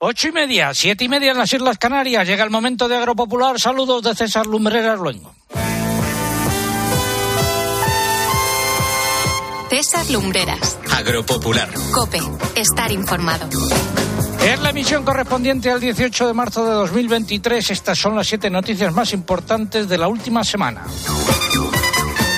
Ocho y media, siete y media en las Islas Canarias. Llega el momento de Agropopular. Saludos de César Lumbreras Luengo. César Lumbreras. Agropopular. Cope. Estar informado. Es la emisión correspondiente al 18 de marzo de 2023. Estas son las siete noticias más importantes de la última semana.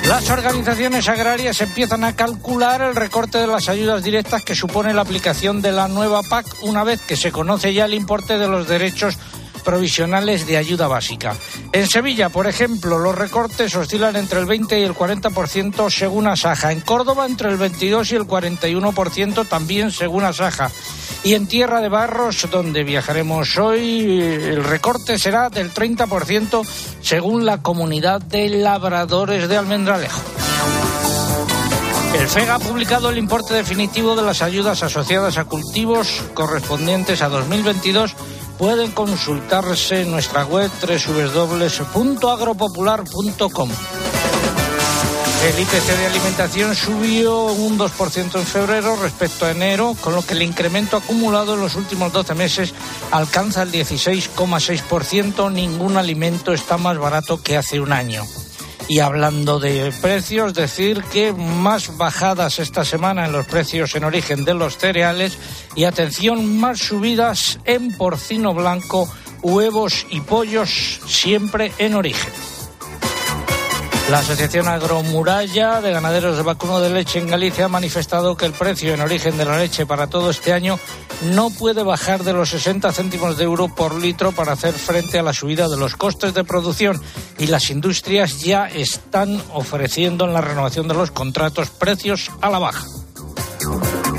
Las organizaciones agrarias empiezan a calcular el recorte de las ayudas directas que supone la aplicación de la nueva PAC una vez que se conoce ya el importe de los derechos provisionales de ayuda básica. En Sevilla, por ejemplo, los recortes oscilan entre el 20 y el 40% según Asaja. En Córdoba, entre el 22 y el 41% también según Asaja. Y en Tierra de Barros, donde viajaremos hoy, el recorte será del 30% según la comunidad de labradores de Almendralejo. El FEG ha publicado el importe definitivo de las ayudas asociadas a cultivos correspondientes a 2022 pueden consultarse en nuestra web www.agropopular.com. El IPC de alimentación subió un 2% en febrero respecto a enero, con lo que el incremento acumulado en los últimos 12 meses alcanza el 16,6%. Ningún alimento está más barato que hace un año. Y hablando de precios, decir que más bajadas esta semana en los precios en origen de los cereales y atención, más subidas en porcino blanco, huevos y pollos, siempre en origen. La Asociación Agromuralla de Ganaderos de Vacuno de Leche en Galicia ha manifestado que el precio en origen de la leche para todo este año no puede bajar de los 60 céntimos de euro por litro para hacer frente a la subida de los costes de producción y las industrias ya están ofreciendo en la renovación de los contratos precios a la baja.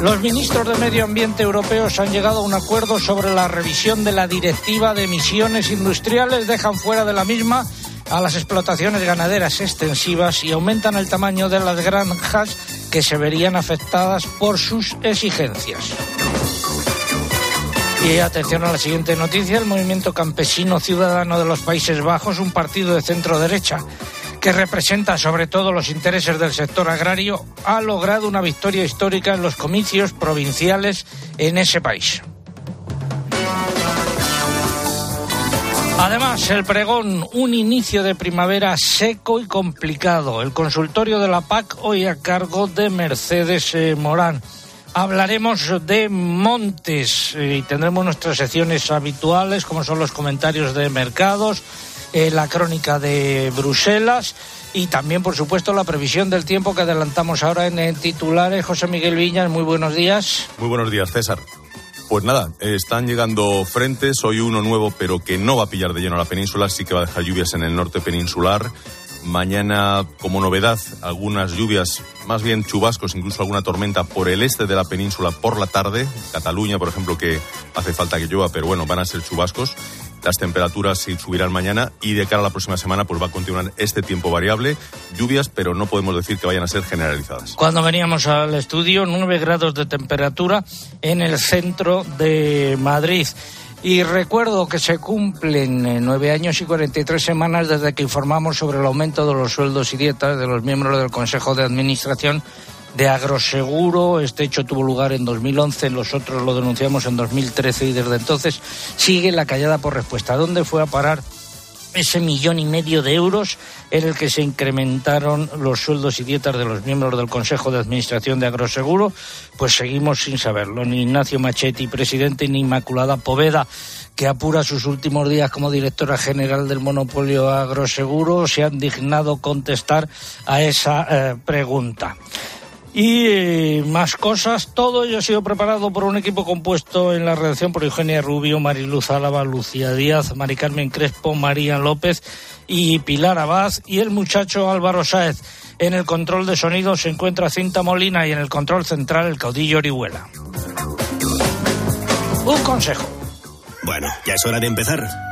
Los ministros de Medio Ambiente europeos han llegado a un acuerdo sobre la revisión de la directiva de emisiones industriales, dejan fuera de la misma a las explotaciones ganaderas extensivas y aumentan el tamaño de las granjas que se verían afectadas por sus exigencias. Y atención a la siguiente noticia, el movimiento campesino ciudadano de los Países Bajos, un partido de centro derecha que representa sobre todo los intereses del sector agrario, ha logrado una victoria histórica en los comicios provinciales en ese país. Además, el pregón, un inicio de primavera seco y complicado. El consultorio de la PAC hoy a cargo de Mercedes eh, Morán. Hablaremos de montes eh, y tendremos nuestras secciones habituales, como son los comentarios de mercados, eh, la crónica de Bruselas y también, por supuesto, la previsión del tiempo que adelantamos ahora en titulares. José Miguel Viñas, muy buenos días. Muy buenos días, César. Pues nada, están llegando frentes, hoy uno nuevo, pero que no va a pillar de lleno la península, sí que va a dejar lluvias en el norte peninsular. Mañana, como novedad, algunas lluvias, más bien chubascos, incluso alguna tormenta por el este de la península por la tarde. Cataluña, por ejemplo, que hace falta que llueva, pero bueno, van a ser chubascos. Las temperaturas subirán mañana y de cara a la próxima semana pues va a continuar este tiempo variable, lluvias, pero no podemos decir que vayan a ser generalizadas. Cuando veníamos al estudio, 9 grados de temperatura en el centro de Madrid. Y recuerdo que se cumplen eh, nueve años y 43 semanas desde que informamos sobre el aumento de los sueldos y dietas de los miembros del Consejo de Administración de agroseguro. Este hecho tuvo lugar en 2011, nosotros lo denunciamos en 2013 y desde entonces sigue la callada por respuesta. ¿Dónde fue a parar ese millón y medio de euros en el que se incrementaron los sueldos y dietas de los miembros del Consejo de Administración de Agroseguro? Pues seguimos sin saberlo. Ni Ignacio Machetti, presidente, ni Inmaculada Poveda que apura sus últimos días como directora general del monopolio agroseguro, se han dignado contestar a esa eh, pregunta y eh, más cosas. Todo ello ha sido preparado por un equipo compuesto en la redacción por Eugenia Rubio, Mariluz Álava, Lucía Díaz, Mari Carmen Crespo, María López y Pilar Abad y el muchacho Álvaro Sáez. En el control de sonido se encuentra Cinta Molina y en el control central el caudillo Orihuela. Un consejo. Bueno, ya es hora de empezar.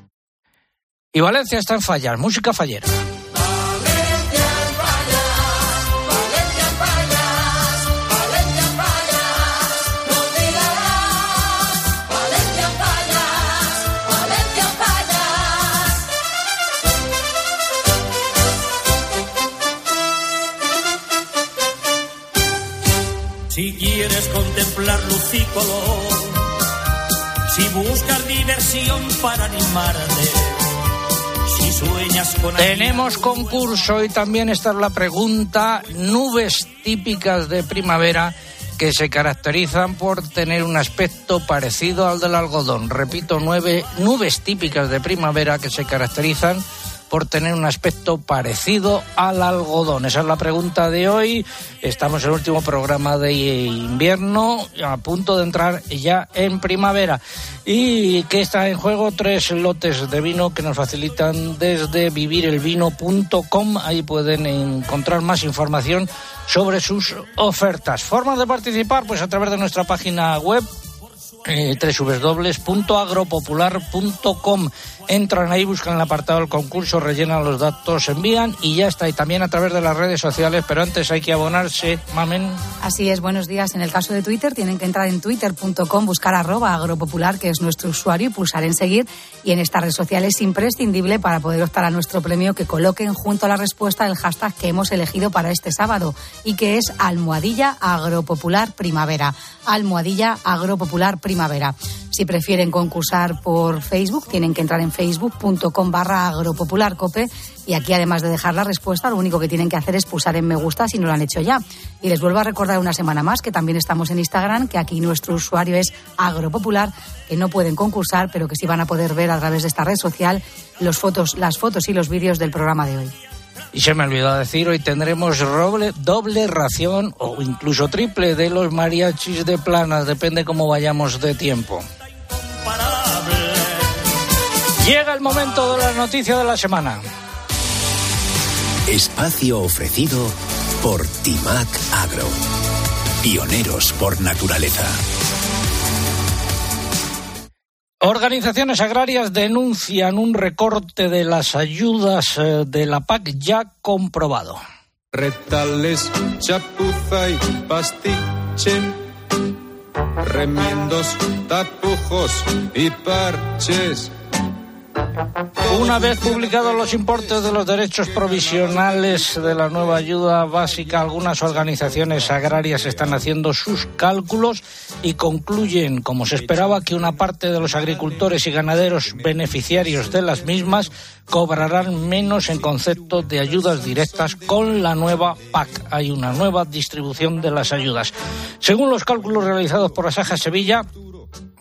Y Valencia está en fallar, música fallera. Si quieres contemplar y color, si buscas diversión para animarte tenemos concurso y también está la pregunta, nubes típicas de primavera que se caracterizan por tener un aspecto parecido al del algodón. Repito, nueve nubes típicas de primavera que se caracterizan por tener un aspecto parecido al algodón? Esa es la pregunta de hoy. Estamos en el último programa de invierno, a punto de entrar ya en primavera. ¿Y que está en juego? Tres lotes de vino que nos facilitan desde vivirelvino.com. Ahí pueden encontrar más información sobre sus ofertas. Formas de participar, pues a través de nuestra página web eh, www.agropopular.com. Entran ahí, buscan el apartado del concurso, rellenan los datos, envían y ya está. Y también a través de las redes sociales, pero antes hay que abonarse, mamen. Así es, buenos días. En el caso de Twitter, tienen que entrar en twitter.com, buscar arroba agropopular, que es nuestro usuario, y pulsar en seguir. Y en esta red social es imprescindible para poder optar a nuestro premio que coloquen junto a la respuesta el hashtag que hemos elegido para este sábado y que es almohadilla agropopular primavera. Almohadilla agropopular primavera. Si prefieren concursar por Facebook, tienen que entrar en facebook.com barra agropopularcope y aquí además de dejar la respuesta, lo único que tienen que hacer es pulsar en me gusta si no lo han hecho ya. Y les vuelvo a recordar una semana más que también estamos en Instagram, que aquí nuestro usuario es agropopular, que no pueden concursar, pero que sí van a poder ver a través de esta red social los fotos, las fotos y los vídeos del programa de hoy. Y se me olvidó decir, hoy tendremos doble, doble ración o incluso triple de los mariachis de planas, depende cómo vayamos de tiempo. Llega el momento de la noticia de la semana. Espacio ofrecido por Timac Agro. Pioneros por naturaleza. Organizaciones agrarias denuncian un recorte de las ayudas eh, de la PAC ya comprobado. Retales, chapuza y pastiche, remiendos, tapujos y parches una vez publicados los importes de los derechos provisionales de la nueva ayuda básica, algunas organizaciones agrarias están haciendo sus cálculos y concluyen, como se esperaba, que una parte de los agricultores y ganaderos beneficiarios de las mismas cobrarán menos en concepto de ayudas directas con la nueva PAC. Hay una nueva distribución de las ayudas. Según los cálculos realizados por la Saja Sevilla,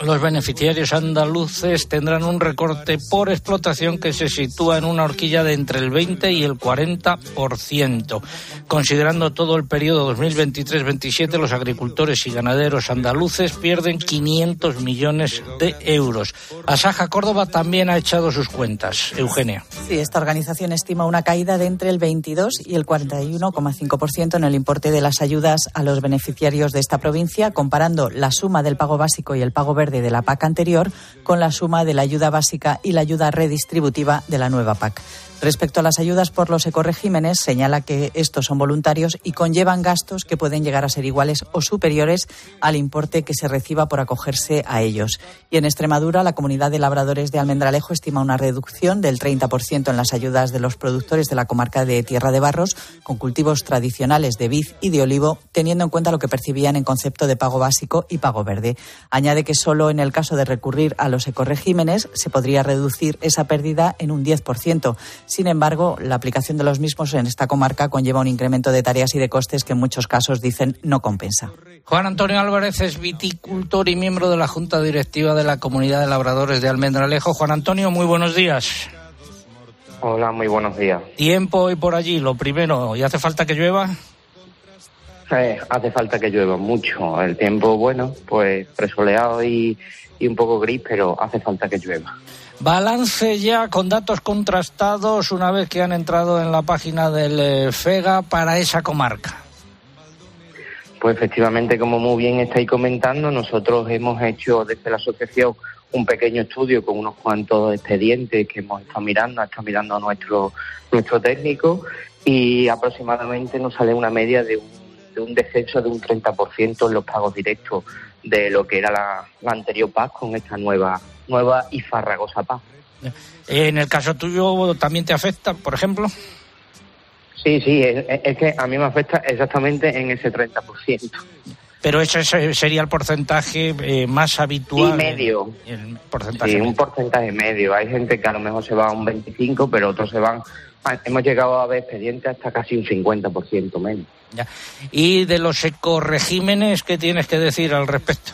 los beneficiarios andaluces tendrán un recorte por explotación que se sitúa en una horquilla de entre el 20 y el 40%. Considerando todo el periodo 2023-27, los agricultores y ganaderos andaluces pierden 500 millones de euros. Asaja Córdoba también ha echado sus cuentas. Eugenia. Sí, esta organización estima una caída de entre el 22 y el 41,5% en el importe de las ayudas a los beneficiarios de esta provincia, comparando la suma del pago básico y el pago verde de la PAC anterior con la suma de la ayuda básica y la ayuda redistributiva de la nueva PAC. Respecto a las ayudas por los ecoregímenes, señala que estos son voluntarios y conllevan gastos que pueden llegar a ser iguales o superiores al importe que se reciba por acogerse a ellos. Y en Extremadura, la comunidad de labradores de Almendralejo estima una reducción del 30% en las ayudas de los productores de la comarca de Tierra de Barros con cultivos tradicionales de vid y de olivo, teniendo en cuenta lo que percibían en concepto de pago básico y pago verde. Añade que solo en el caso de recurrir a los ecoregímenes se podría reducir esa pérdida en un 10%. Sin embargo, la aplicación de los mismos en esta comarca conlleva un incremento de tareas y de costes que en muchos casos dicen no compensa. Juan Antonio Álvarez es viticultor y miembro de la Junta Directiva de la Comunidad de Labradores de Almendralejo. Juan Antonio, muy buenos días. Hola, muy buenos días. Tiempo hoy por allí, lo primero, ¿y hace falta que llueva? Eh, hace falta que llueva mucho. El tiempo, bueno, pues presoleado y, y un poco gris, pero hace falta que llueva. Balance ya con datos contrastados una vez que han entrado en la página del eh, FEGA para esa comarca. Pues efectivamente, como muy bien estáis comentando, nosotros hemos hecho desde la asociación un pequeño estudio con unos cuantos expedientes que hemos estado mirando, ha estado mirando a nuestro, nuestro técnico y aproximadamente nos sale una media de un, de un descenso de un 30% en los pagos directos de lo que era la, la anterior PAC con esta nueva, nueva y farragosa PAC. En el caso tuyo, ¿también te afecta, por ejemplo? Sí, sí, es, es que a mí me afecta exactamente en ese 30%. Pero ese se- sería el porcentaje eh, más habitual. Y medio. El porcentaje Sí, medio. un porcentaje medio. Hay gente que a lo mejor se va a un 25, pero otros se van. A- Hemos llegado a ver expedientes hasta casi un 50% menos. Ya. Y de los ecoregímenes, ¿qué tienes que decir al respecto?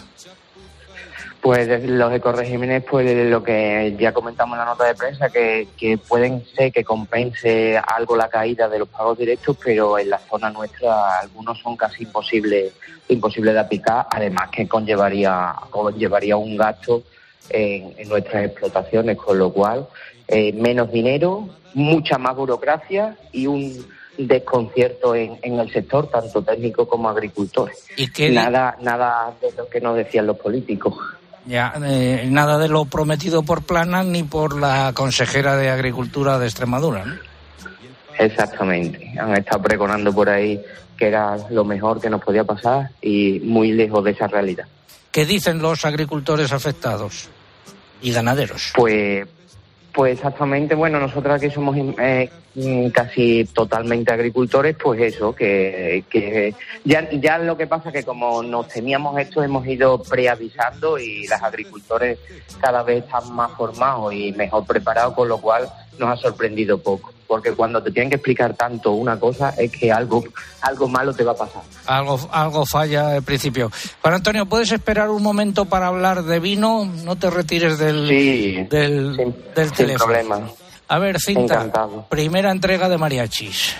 Pues los ecoregímenes, pues lo que ya comentamos en la nota de prensa, que, que pueden ser que compense algo la caída de los pagos directos, pero en la zona nuestra algunos son casi imposibles imposible de aplicar, además que conllevaría, conllevaría un gasto en, en nuestras explotaciones, con lo cual eh, menos dinero, mucha más burocracia y un desconcierto en, en el sector, tanto técnico como agricultores. ¿Y qué Nada, nada de lo que nos decían los políticos. Ya, eh, nada de lo prometido por Plana ni por la consejera de Agricultura de Extremadura. ¿no? Exactamente. Han estado pregonando por ahí que era lo mejor que nos podía pasar y muy lejos de esa realidad. ¿Qué dicen los agricultores afectados y ganaderos? Pues, pues exactamente, bueno, nosotros aquí somos eh, mm, casi totalmente agricultores, pues eso, que, que ya, ya lo que pasa que como nos temíamos esto hemos ido preavisando y los agricultores cada vez están más formados y mejor preparados, con lo cual nos ha sorprendido poco. Porque cuando te tienen que explicar tanto una cosa es que algo, algo malo te va a pasar. Algo, algo falla al principio. Juan Antonio, ¿puedes esperar un momento para hablar de vino? No te retires del, Sí, del, sin, del sin teléfono. problema. A ver, Cinta, Encantado. primera entrega de mariachis.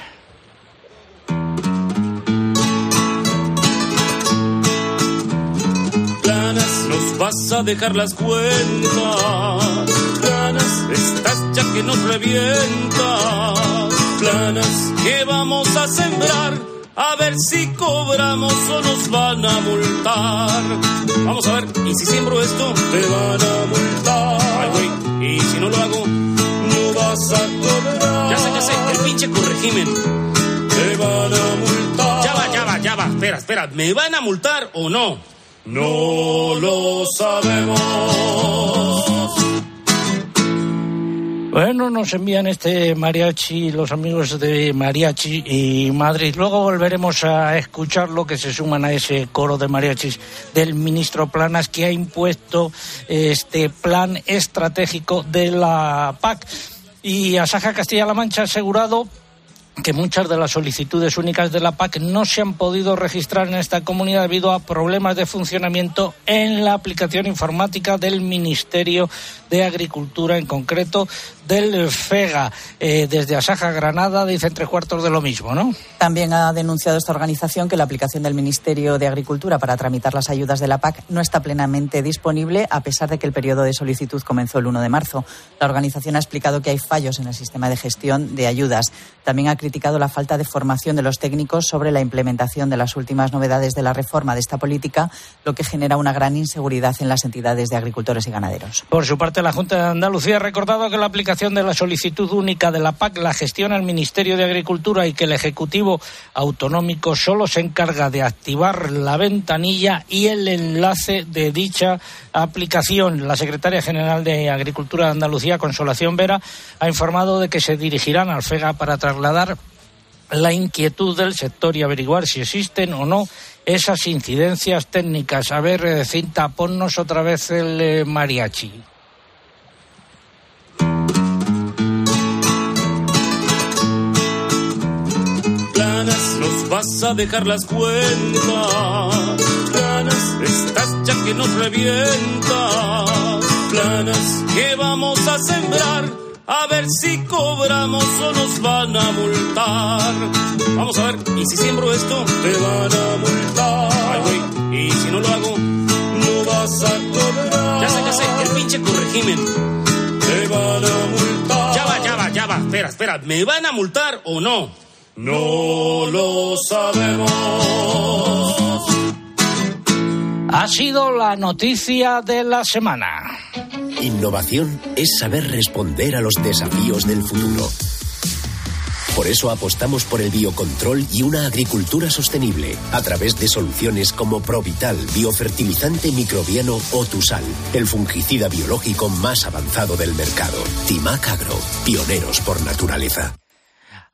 Planas, nos vas a dejar las cuentas. Planas, estás ya que nos revienta. Planas, que vamos a sembrar. A ver si cobramos o nos van a multar. Vamos a ver, y si siembro esto, te van a multar. Ay, güey, y si no lo hago, no vas a cobrar. Ya sé, ya sé, el pinche corregimen. Te van a multar. Ya va, ya va, ya va. Espera, espera. ¿Me van a multar o no? No lo sabemos. Bueno, nos envían este mariachi los amigos de Mariachi y Madrid. Luego volveremos a escuchar lo que se suman a ese coro de mariachis del ministro Planas que ha impuesto este plan estratégico de la PAC. Y Asaja Castilla-La Mancha ha asegurado que muchas de las solicitudes únicas de la PAC no se han podido registrar en esta comunidad debido a problemas de funcionamiento en la aplicación informática del Ministerio de Agricultura, en concreto del FEGA. Eh, desde Asaja Granada dicen tres cuartos de lo mismo, ¿no? También ha denunciado esta organización que la aplicación del Ministerio de Agricultura para tramitar las ayudas de la PAC no está plenamente disponible, a pesar de que el periodo de solicitud comenzó el 1 de marzo. La organización ha explicado que hay fallos en el sistema de gestión de ayudas. También ha criticado la falta de formación de los técnicos sobre la implementación de las últimas novedades de la reforma de esta política, lo que genera una gran inseguridad en las entidades de agricultores y ganaderos. Por su parte, la Junta de Andalucía ha recordado que la aplicación de la solicitud única de la PAC la gestiona el Ministerio de Agricultura y que el Ejecutivo Autonómico solo se encarga de activar la ventanilla y el enlace de dicha aplicación. La secretaria general de Agricultura de Andalucía, Consolación Vera, ha informado de que se dirigirán al FEGA para trasladar la inquietud del sector y averiguar si existen o no esas incidencias técnicas. A ver, eh, Cinta, ponnos otra vez el eh, mariachi. Vas a dejar las cuentas. Planas, estás ya que nos revienta. Planas, que vamos a sembrar. A ver si cobramos o nos van a multar. Vamos a ver, y si siembro esto, te van a multar. Ay, güey, y si no lo hago, no vas a cobrar. Ya sé, ya sé, el pinche corregimen. Te van a multar. Ya va, ya va, ya va. Espera, espera, ¿me van a multar o no? No lo sabemos. Ha sido la noticia de la semana. Innovación es saber responder a los desafíos del futuro. Por eso apostamos por el biocontrol y una agricultura sostenible a través de soluciones como Provital, biofertilizante microbiano o Tusal, el fungicida biológico más avanzado del mercado. Timac Agro, pioneros por naturaleza.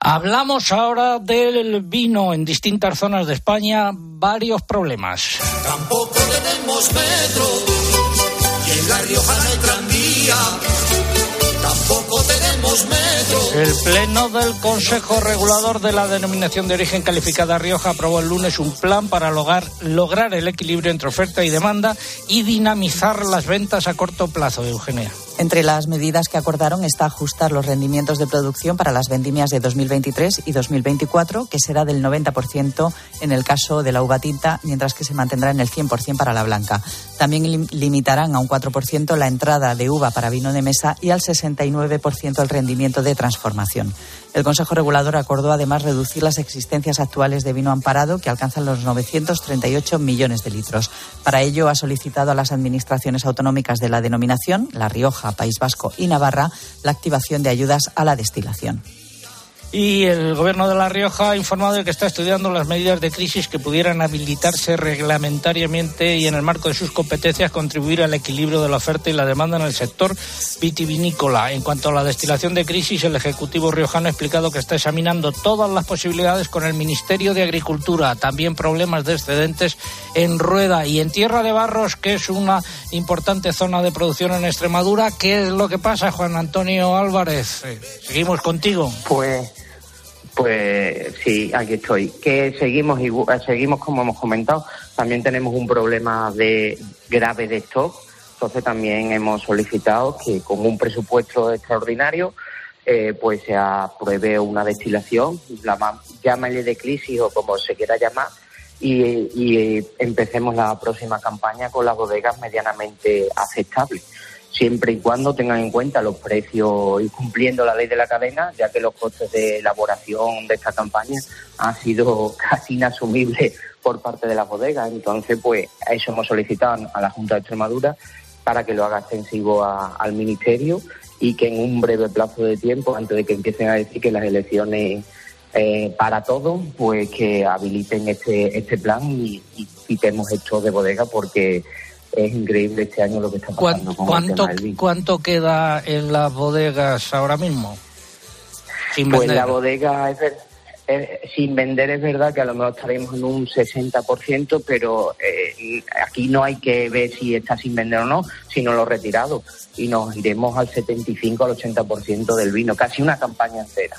Hablamos ahora del vino en distintas zonas de España, varios problemas. Tampoco tenemos metro y en La Rioja no hay tranvía. Tampoco tenemos metro. El Pleno del Consejo Regulador de la Denominación de Origen Calificada Rioja aprobó el lunes un plan para lograr, lograr el equilibrio entre oferta y demanda y dinamizar las ventas a corto plazo, Eugenia. Entre las medidas que acordaron está ajustar los rendimientos de producción para las vendimias de 2023 y 2024, que será del 90% en el caso de la uva tinta, mientras que se mantendrá en el 100% para la blanca. También lim- limitarán a un 4% la entrada de uva para vino de mesa y al 69% el rendimiento de transformación. El Consejo Regulador acordó además reducir las existencias actuales de vino amparado, que alcanzan los 938 millones de litros. Para ello, ha solicitado a las administraciones autonómicas de la denominación, La Rioja, País Vasco y Navarra, la activación de ayudas a la destilación. Y el Gobierno de La Rioja ha informado de que está estudiando las medidas de crisis que pudieran habilitarse reglamentariamente y en el marco de sus competencias contribuir al equilibrio de la oferta y la demanda en el sector vitivinícola. En cuanto a la destilación de crisis, el Ejecutivo riojano ha explicado que está examinando todas las posibilidades con el Ministerio de Agricultura, también problemas de excedentes en Rueda y en Tierra de Barros, que es una importante zona de producción en Extremadura. ¿Qué es lo que pasa, Juan Antonio Álvarez? Eh, Seguimos contigo. Pues, pues sí, aquí estoy. Que seguimos eh, seguimos como hemos comentado. También tenemos un problema de grave de stock. Entonces también hemos solicitado que con un presupuesto extraordinario eh, pues se apruebe una destilación, la ma- llámale de crisis o como se quiera llamar, y empecemos la próxima campaña con las bodegas medianamente aceptables siempre y cuando tengan en cuenta los precios y cumpliendo la ley de la cadena, ya que los costes de elaboración de esta campaña han sido casi inasumibles por parte de las bodegas. Entonces, pues a eso hemos solicitado a la Junta de Extremadura para que lo haga extensivo a- al Ministerio y que en un breve plazo de tiempo, antes de que empiecen a decir que las elecciones eh, para todos, pues que habiliten este, este plan y, quitemos esto de bodega porque es increíble este año lo que está ¿Cuán- pasando con el ¿Cuánto, tema del vino. ¿Cuánto queda en las bodegas ahora mismo? Sin Pues vender. la bodega es eh, sin vender es verdad que a lo mejor estaremos en un 60%, pero eh, aquí no hay que ver si está sin vender o no, sino lo retirado. Y nos iremos al 75 al 80% del vino, casi una campaña entera.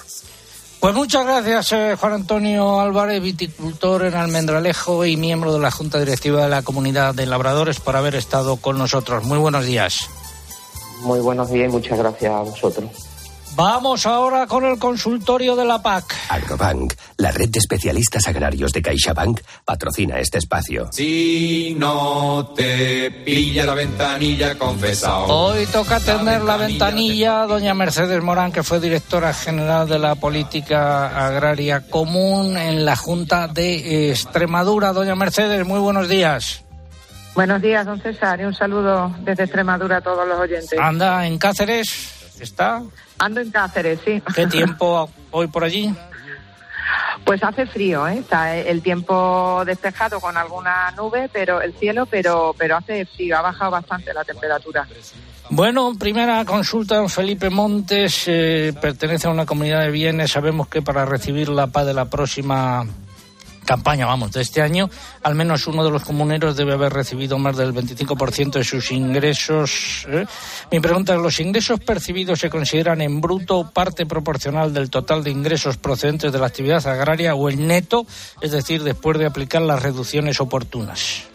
Pues muchas gracias, eh, Juan Antonio Álvarez, viticultor en Almendralejo y miembro de la Junta Directiva de la Comunidad de Labradores, por haber estado con nosotros. Muy buenos días. Muy buenos días y muchas gracias a vosotros. Vamos ahora con el consultorio de la PAC. Agrobank, la red de especialistas agrarios de CaixaBank, patrocina este espacio. Si no te pilla la ventanilla, confesado. Hoy toca atender la ventanilla doña Mercedes Morán, que fue directora general de la Política Agraria Común en la Junta de Extremadura. Doña Mercedes, muy buenos días. Buenos días, don César, y un saludo desde Extremadura a todos los oyentes. Anda en Cáceres, ¿está? Ando en Cáceres, sí. ¿Qué tiempo hoy por allí? Pues hace frío, ¿eh? Está el tiempo despejado con alguna nube, pero el cielo, pero pero hace frío, ha bajado bastante la temperatura. Bueno, primera consulta, Felipe Montes, eh, pertenece a una comunidad de bienes. Sabemos que para recibir la paz de la próxima campaña, vamos, de este año, al menos uno de los comuneros debe haber recibido más del 25% de sus ingresos. ¿eh? Mi pregunta es, ¿los ingresos percibidos se consideran en bruto parte proporcional del total de ingresos procedentes de la actividad agraria o el neto, es decir, después de aplicar las reducciones oportunas?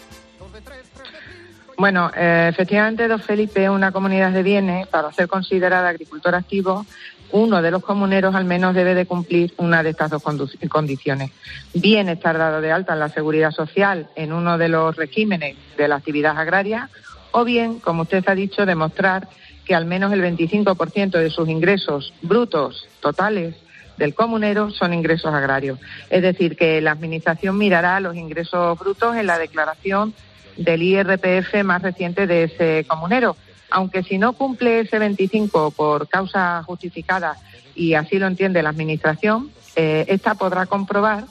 Bueno, eh, efectivamente, Don Felipe una comunidad de bienes. Para ser considerada agricultor activo, uno de los comuneros al menos debe de cumplir una de estas dos condiciones. Bien estar dado de alta en la seguridad social en uno de los regímenes de la actividad agraria o bien, como usted ha dicho, demostrar que al menos el 25% de sus ingresos brutos totales del comunero son ingresos agrarios. Es decir, que la Administración mirará los ingresos brutos en la declaración del IRPF más reciente de ese comunero. Aunque si no cumple ese 25 por causa justificada y así lo entiende la Administración, eh, esta podrá comprobar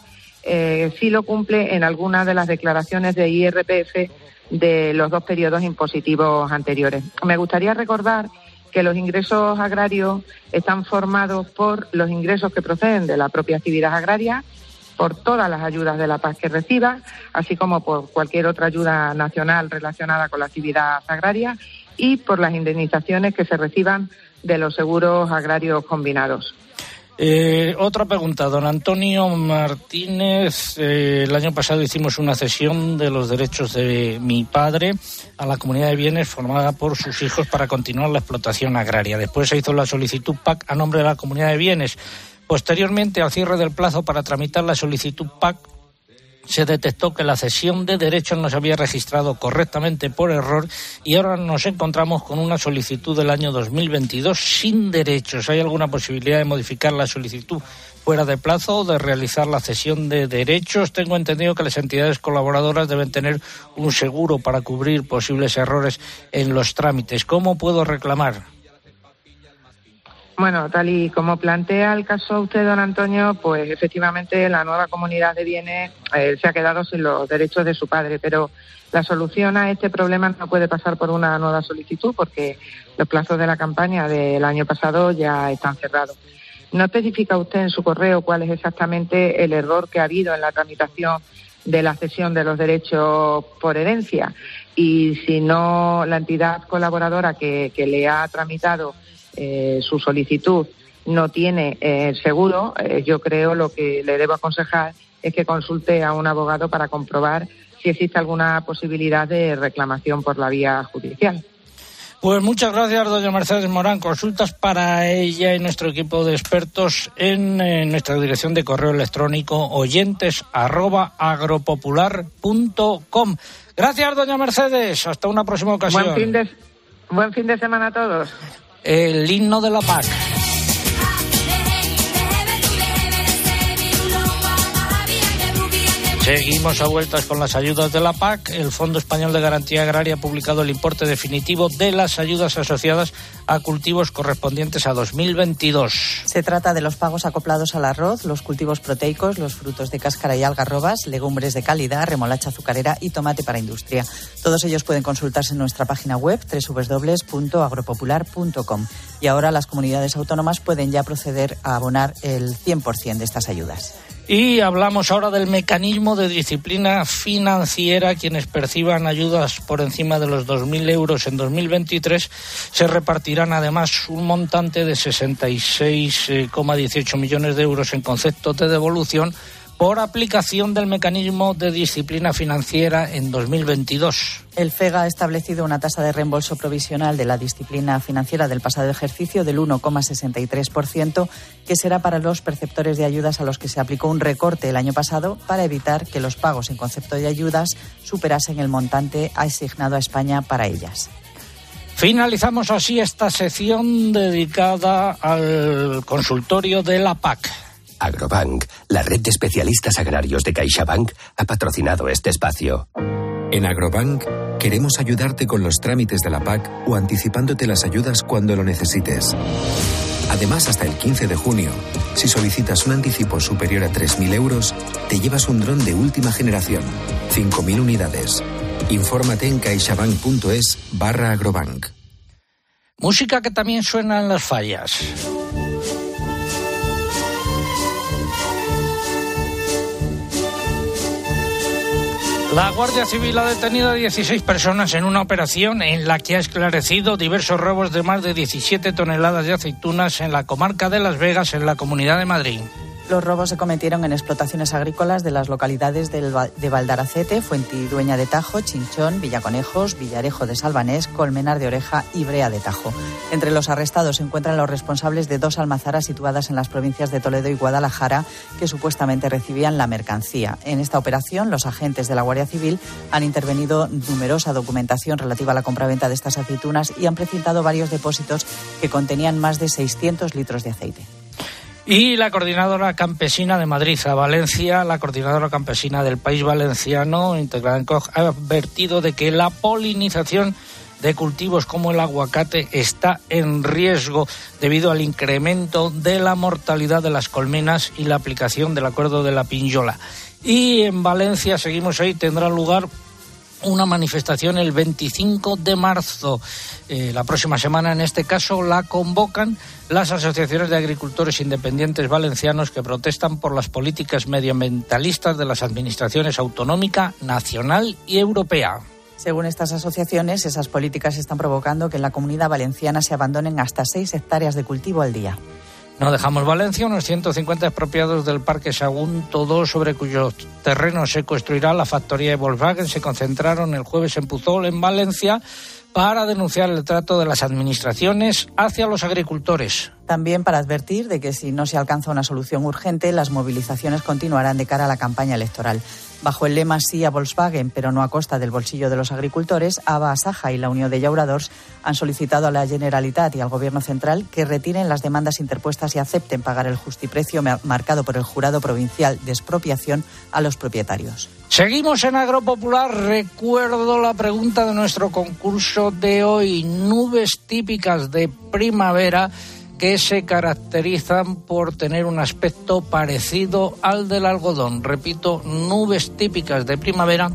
eh, si lo cumple en alguna de las declaraciones de IRPF de los dos periodos impositivos anteriores. Me gustaría recordar que los ingresos agrarios están formados por los ingresos que proceden de la propia actividad agraria, por todas las ayudas de la paz que reciba, así como por cualquier otra ayuda nacional relacionada con la actividad agraria y por las indemnizaciones que se reciban de los seguros agrarios combinados. Eh, otra pregunta, don Antonio Martínez. Eh, el año pasado hicimos una cesión de los derechos de mi padre a la comunidad de bienes formada por sus hijos para continuar la explotación agraria. Después se hizo la solicitud PAC a nombre de la comunidad de bienes. Posteriormente, al cierre del plazo para tramitar la solicitud PAC, se detectó que la cesión de derechos no se había registrado correctamente por error y ahora nos encontramos con una solicitud del año 2022 sin derechos. ¿Hay alguna posibilidad de modificar la solicitud fuera de plazo o de realizar la cesión de derechos? Tengo entendido que las entidades colaboradoras deben tener un seguro para cubrir posibles errores en los trámites. ¿Cómo puedo reclamar? Bueno, tal y como plantea el caso usted, don Antonio, pues efectivamente la nueva comunidad de bienes eh, se ha quedado sin los derechos de su padre, pero la solución a este problema no puede pasar por una nueva solicitud porque los plazos de la campaña del año pasado ya están cerrados. ¿No especifica usted en su correo cuál es exactamente el error que ha habido en la tramitación de la cesión de los derechos por herencia? Y si no, la entidad colaboradora que le ha tramitado eh, su solicitud no tiene eh, seguro, eh, yo creo lo que le debo aconsejar es que consulte a un abogado para comprobar si existe alguna posibilidad de reclamación por la vía judicial. Pues muchas gracias, doña Mercedes Morán. Consultas para ella y nuestro equipo de expertos en, nuestra dirección de correo electrónico oyentes Gracias, doña Mercedes. Hasta una próxima ocasión. Buen fin de, buen fin de semana a todos el himno de la PAC. Seguimos a vueltas con las ayudas de la PAC. El Fondo Español de Garantía Agraria ha publicado el importe definitivo de las ayudas asociadas a cultivos correspondientes a 2022. Se trata de los pagos acoplados al arroz, los cultivos proteicos, los frutos de cáscara y algarrobas, legumbres de calidad, remolacha azucarera y tomate para industria. Todos ellos pueden consultarse en nuestra página web www.agropopular.com. Y ahora las comunidades autónomas pueden ya proceder a abonar el 100% de estas ayudas. Y hablamos ahora del mecanismo de disciplina financiera. Quienes perciban ayudas por encima de los 2.000 euros en 2023 se repartirán además un montante de 66,18 millones de euros en concepto de devolución por aplicación del mecanismo de disciplina financiera en 2022. El FEGA ha establecido una tasa de reembolso provisional de la disciplina financiera del pasado ejercicio del 1,63%, que será para los perceptores de ayudas a los que se aplicó un recorte el año pasado para evitar que los pagos en concepto de ayudas superasen el montante asignado a España para ellas. Finalizamos así esta sección dedicada al consultorio de la PAC. Agrobank, la red de especialistas agrarios de CaixaBank, ha patrocinado este espacio. En Agrobank queremos ayudarte con los trámites de la PAC o anticipándote las ayudas cuando lo necesites. Además, hasta el 15 de junio, si solicitas un anticipo superior a 3.000 euros, te llevas un dron de última generación, 5.000 unidades. Infórmate en caixabank.es barra agrobank. Música que también suena en las fallas. La Guardia Civil ha detenido a 16 personas en una operación en la que ha esclarecido diversos robos de más de 17 toneladas de aceitunas en la comarca de Las Vegas, en la Comunidad de Madrid. Los robos se cometieron en explotaciones agrícolas de las localidades de Valdaracete, Fuentidueña de Tajo, Chinchón, Villaconejos, Villarejo de Salvanés, Colmenar de Oreja y Brea de Tajo. Entre los arrestados se encuentran los responsables de dos almazaras situadas en las provincias de Toledo y Guadalajara que supuestamente recibían la mercancía. En esta operación, los agentes de la Guardia Civil han intervenido numerosa documentación relativa a la compraventa de estas aceitunas y han precintado varios depósitos que contenían más de 600 litros de aceite. Y la coordinadora campesina de Madrid a Valencia, la coordinadora campesina del país valenciano, integrada en COG, ha advertido de que la polinización de cultivos como el aguacate está en riesgo debido al incremento de la mortalidad de las colmenas y la aplicación del acuerdo de la Pinyola. Y en Valencia, seguimos ahí, tendrá lugar una manifestación el 25 de marzo. Eh, la próxima semana, en este caso, la convocan las asociaciones de agricultores independientes valencianos que protestan por las políticas medioambientalistas de las administraciones autonómica, nacional y europea. Según estas asociaciones, esas políticas están provocando que en la comunidad valenciana se abandonen hasta seis hectáreas de cultivo al día. No dejamos Valencia, unos 150 expropiados del Parque Sagunto 2, sobre cuyos terrenos se construirá la factoría de Volkswagen, se concentraron el jueves en Puzol, en Valencia, para denunciar el trato de las administraciones hacia los agricultores. También para advertir de que si no se alcanza una solución urgente, las movilizaciones continuarán de cara a la campaña electoral. Bajo el lema sí a Volkswagen, pero no a costa del bolsillo de los agricultores, ABA Saja y la Unión de Llauradors han solicitado a la Generalitat y al Gobierno central que retiren las demandas interpuestas y acepten pagar el justiprecio marcado por el Jurado Provincial de Expropiación a los propietarios. Seguimos en Agropopular. Recuerdo la pregunta de nuestro concurso de hoy. Nubes típicas de primavera que se caracterizan por tener un aspecto parecido al del algodón. Repito, nubes típicas de primavera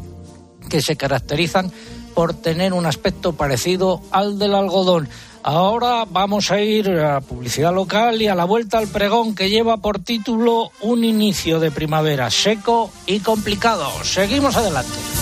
que se caracterizan por tener un aspecto parecido al del algodón. Ahora vamos a ir a publicidad local y a la vuelta al pregón que lleva por título Un inicio de primavera seco y complicado. Seguimos adelante.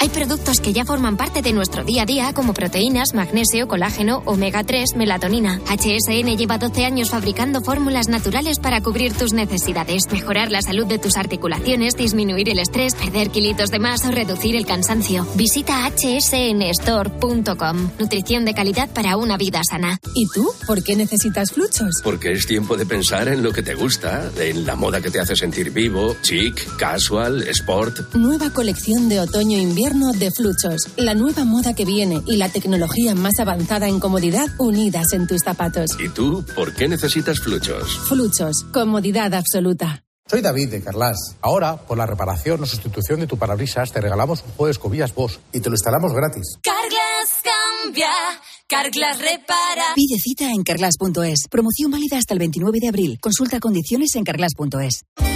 Hay productos que ya forman parte de nuestro día a día como proteínas, magnesio, colágeno, omega 3, melatonina. HSN lleva 12 años fabricando fórmulas naturales para cubrir tus necesidades, mejorar la salud de tus articulaciones, disminuir el estrés, perder kilitos de más o reducir el cansancio. Visita hsnstore.com. Nutrición de calidad para una vida sana. ¿Y tú? ¿Por qué necesitas fluchos? Porque es tiempo de pensar en lo que te gusta, en la moda que te hace sentir vivo, chic, casual, sport. Nueva colección de otoño-invierno de Fluchos, la nueva moda que viene y la tecnología más avanzada en comodidad unidas en tus zapatos. ¿Y tú por qué necesitas Fluchos? Fluchos, comodidad absoluta. Soy David de Carlas. Ahora, por la reparación o sustitución de tu parabrisas, te regalamos un juego de escobillas Bosch y te lo instalamos gratis. Carglass cambia, Carglass repara. Pide cita en carglass.es. Promoción válida hasta el 29 de abril. Consulta condiciones en carglass.es.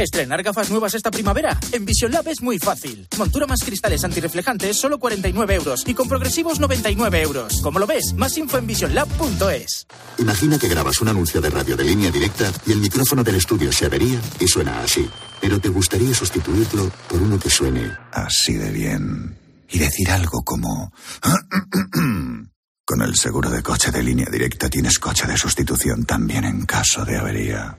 Estrenar gafas nuevas esta primavera. En Vision Lab es muy fácil. Montura más cristales antirreflejantes, solo 49 euros. Y con progresivos, 99 euros. Como lo ves, más info en visionlab.es. Imagina que grabas un anuncio de radio de línea directa y el micrófono del estudio se avería y suena así. Pero te gustaría sustituirlo por uno que suene así de bien. Y decir algo como... Con el seguro de coche de línea directa tienes coche de sustitución también en caso de avería.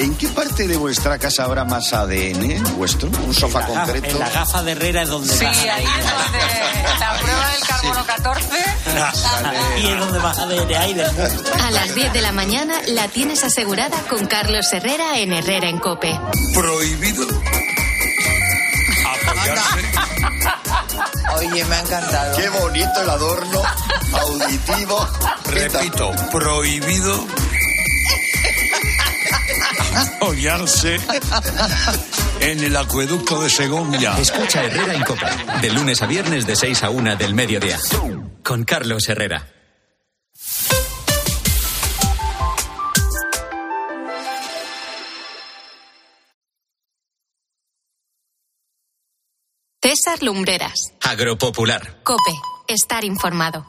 ¿En qué parte de vuestra casa habrá más ADN vuestro? ¿Un sofá En la gafa- concreto? En la gafa de Herrera es donde Sí, ahí es donde la prueba del carbono 14. Y es donde vas a de aire. A las 10 de la mañana la tienes asegurada con Carlos Herrera en Herrera en Cope. Prohibido apoyarse. Oye, me ha encantado. Qué bonito el adorno auditivo. Repito, prohibido apoyarse en el acueducto de Segovia. Escucha Herrera en Cope. De lunes a viernes de 6 a 1 del mediodía. Con Carlos Herrera. César Lumbreras. Agropopular. Cope. Estar informado.